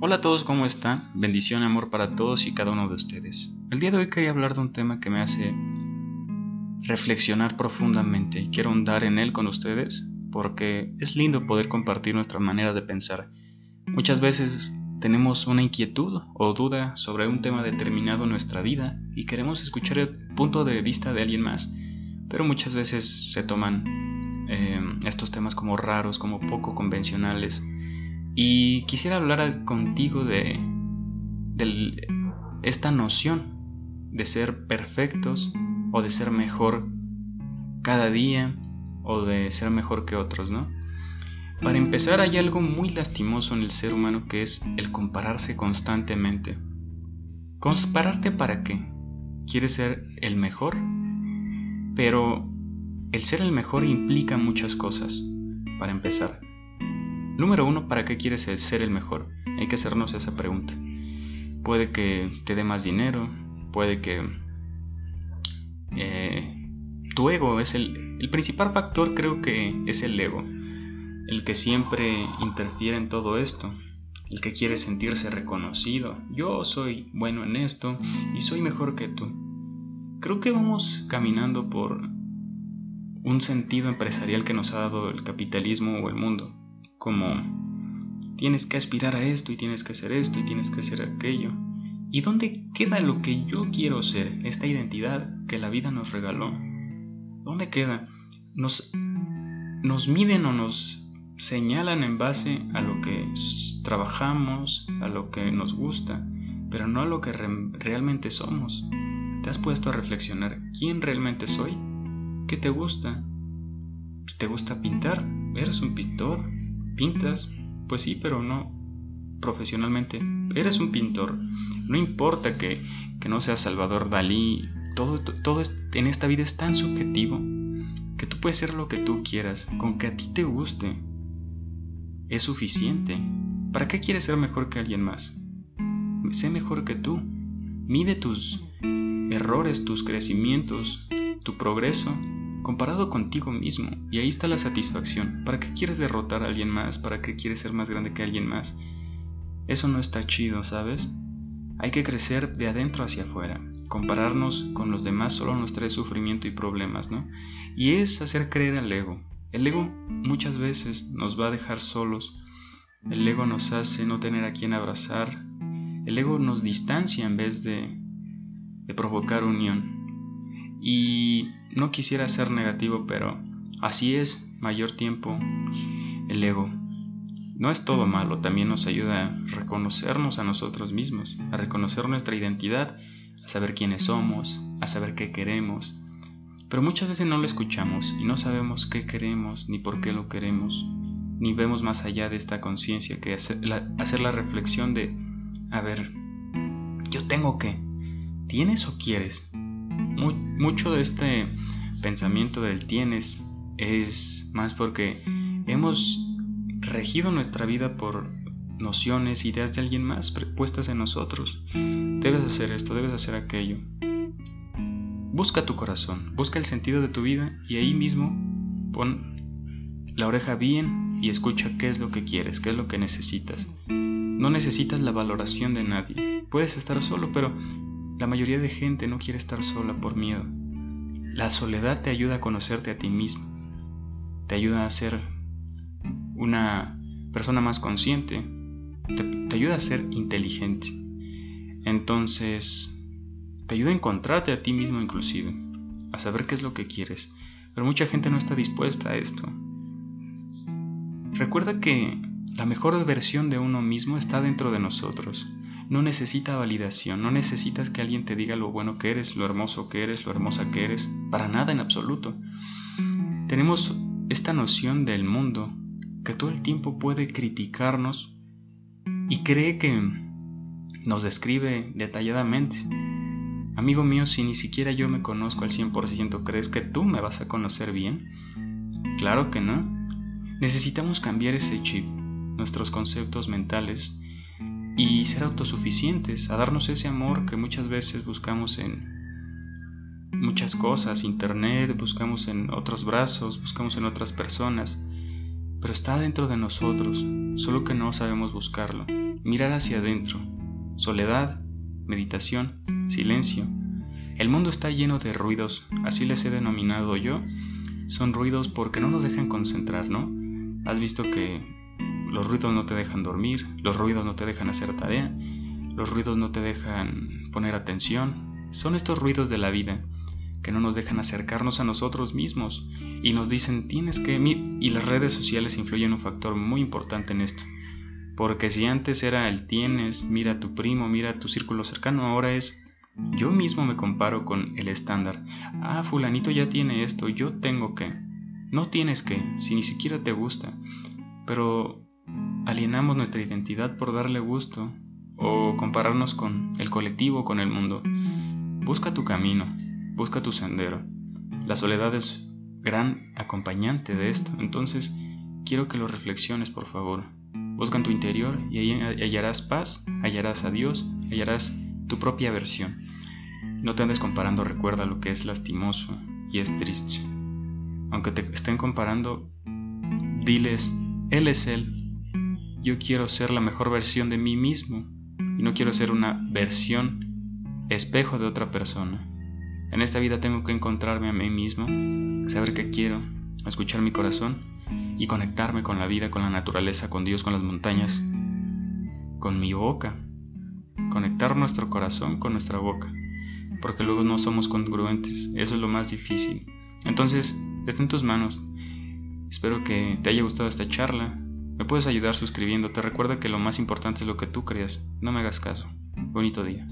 Hola a todos, ¿cómo están? Bendición y amor para todos y cada uno de ustedes. El día de hoy quería hablar de un tema que me hace reflexionar profundamente y quiero ahondar en él con ustedes porque es lindo poder compartir nuestra manera de pensar. Muchas veces tenemos una inquietud o duda sobre un tema determinado en nuestra vida y queremos escuchar el punto de vista de alguien más, pero muchas veces se toman eh, estos temas como raros, como poco convencionales. Y quisiera hablar contigo de, de esta noción de ser perfectos o de ser mejor cada día o de ser mejor que otros, ¿no? Para empezar, hay algo muy lastimoso en el ser humano que es el compararse constantemente. ¿Compararte para qué? ¿Quieres ser el mejor? Pero el ser el mejor implica muchas cosas. Para empezar, número uno, ¿para qué quieres ser el mejor? Hay que hacernos esa pregunta. Puede que te dé más dinero, puede que eh, tu ego es el, el principal factor, creo que es el ego el que siempre interfiere en todo esto, el que quiere sentirse reconocido. Yo soy bueno en esto y soy mejor que tú. Creo que vamos caminando por un sentido empresarial que nos ha dado el capitalismo o el mundo, como tienes que aspirar a esto y tienes que hacer esto y tienes que hacer aquello. ¿Y dónde queda lo que yo quiero ser, esta identidad que la vida nos regaló? ¿Dónde queda? Nos, nos miden o nos señalan en base a lo que trabajamos, a lo que nos gusta, pero no a lo que realmente somos. ¿Te has puesto a reflexionar quién realmente soy? ¿Qué te gusta? ¿Te gusta pintar? ¿Eres un pintor? ¿Pintas? Pues sí, pero no profesionalmente. Eres un pintor. No importa que, que no seas Salvador Dalí. Todo, todo en esta vida es tan subjetivo que tú puedes ser lo que tú quieras, con que a ti te guste es suficiente. ¿Para qué quieres ser mejor que alguien más? Sé mejor que tú. Mide tus errores, tus crecimientos, tu progreso comparado contigo mismo. Y ahí está la satisfacción. ¿Para qué quieres derrotar a alguien más? ¿Para qué quieres ser más grande que alguien más? Eso no está chido, ¿sabes? Hay que crecer de adentro hacia afuera. Compararnos con los demás solo nos trae sufrimiento y problemas, ¿no? Y es hacer creer al ego. El ego muchas veces nos va a dejar solos. El ego nos hace no tener a quien abrazar. El ego nos distancia en vez de, de provocar unión. Y no quisiera ser negativo, pero así es mayor tiempo el ego. No es todo malo, también nos ayuda a reconocernos a nosotros mismos, a reconocer nuestra identidad, a saber quiénes somos, a saber qué queremos, pero muchas veces no lo escuchamos y no sabemos qué queremos ni por qué lo queremos, ni vemos más allá de esta conciencia que hacer la, reflexión de, a ver, yo tengo que, ¿tienes o quieres? Mucho de este pensamiento del tienes es más porque hemos regido nuestra vida por nociones, ideas de alguien más puestas en nosotros. Debes hacer esto, debes hacer aquello. Busca tu corazón, busca el sentido de tu vida y ahí mismo pon la oreja bien y escucha qué es lo que quieres, qué es lo que necesitas. No necesitas la valoración de nadie. Puedes estar solo, pero la mayoría de gente no quiere estar sola por miedo. La soledad te ayuda a conocerte a ti mismo. Te ayuda a ser una persona más consciente. Te, ayuda a ser inteligente. Entonces, te ayuda a encontrarte a ti mismo inclusive, a saber qué es lo que quieres, pero mucha gente no está dispuesta a esto. Recuerda que la mejor versión de uno mismo está dentro de nosotros. No necesita validación, no necesitas que alguien te diga lo bueno que eres, lo hermoso que eres, lo hermosa que eres, para nada en absoluto. Tenemos esta noción del mundo que todo el tiempo puede criticarnos y cree que nos describe detalladamente. Amigo mío, si ni siquiera yo me conozco al 100%, ¿crees que tú me vas a conocer bien? Claro que no. Necesitamos cambiar ese chip, nuestros conceptos mentales y ser autosuficientes, a darnos ese amor que muchas veces buscamos en muchas cosas, internet, buscamos en otros brazos, buscamos en otras personas. pero está dentro de nosotros, solo que no sabemos buscarlo. Mirar hacia adentro. Soledad, meditación, silencio. El mundo está lleno de ruidos, así les he denominado yo. Son ruidos porque no nos dejan concentrar, ¿no? Has visto que los ruidos no te dejan dormir, los ruidos no te dejan hacer tarea, los ruidos no te dejan poner atención. Son estos ruidos de la vida que no nos dejan acercarnos a nosotros mismos y nos dicen tienes que... Y las redes sociales influyen un factor muy importante en esto. Porque si antes era el tienes, mira tu primo, mira tu círculo cercano, ahora es yo mismo me comparo con el estándar. Ah, fulanito ya tiene esto, yo tengo que. No tienes que, si ni siquiera te gusta. Pero alienamos nuestra identidad por darle gusto o compararnos con el colectivo, con el mundo. Busca tu camino, busca tu sendero. La soledad es gran acompañante de esto, entonces quiero que lo reflexiones, por favor. Busca en tu interior y hallarás paz, hallarás a Dios, hallarás tu propia versión. No te andes comparando, recuerda lo que es lastimoso y es triste. Aunque te estén comparando, diles, Él es Él. Yo quiero ser la mejor versión de mí mismo y no quiero ser una versión espejo de otra persona. En esta vida tengo que encontrarme a mí mismo, saber qué quiero, escuchar mi corazón y conectarme con la vida, con la naturaleza, con Dios, con las montañas, con mi boca. Conectar nuestro corazón con nuestra boca, porque luego no somos congruentes, eso es lo más difícil. Entonces, está en tus manos. Espero que te haya gustado esta charla. Me puedes ayudar suscribiéndote. Recuerda que lo más importante es lo que tú creas. No me hagas caso. Bonito día.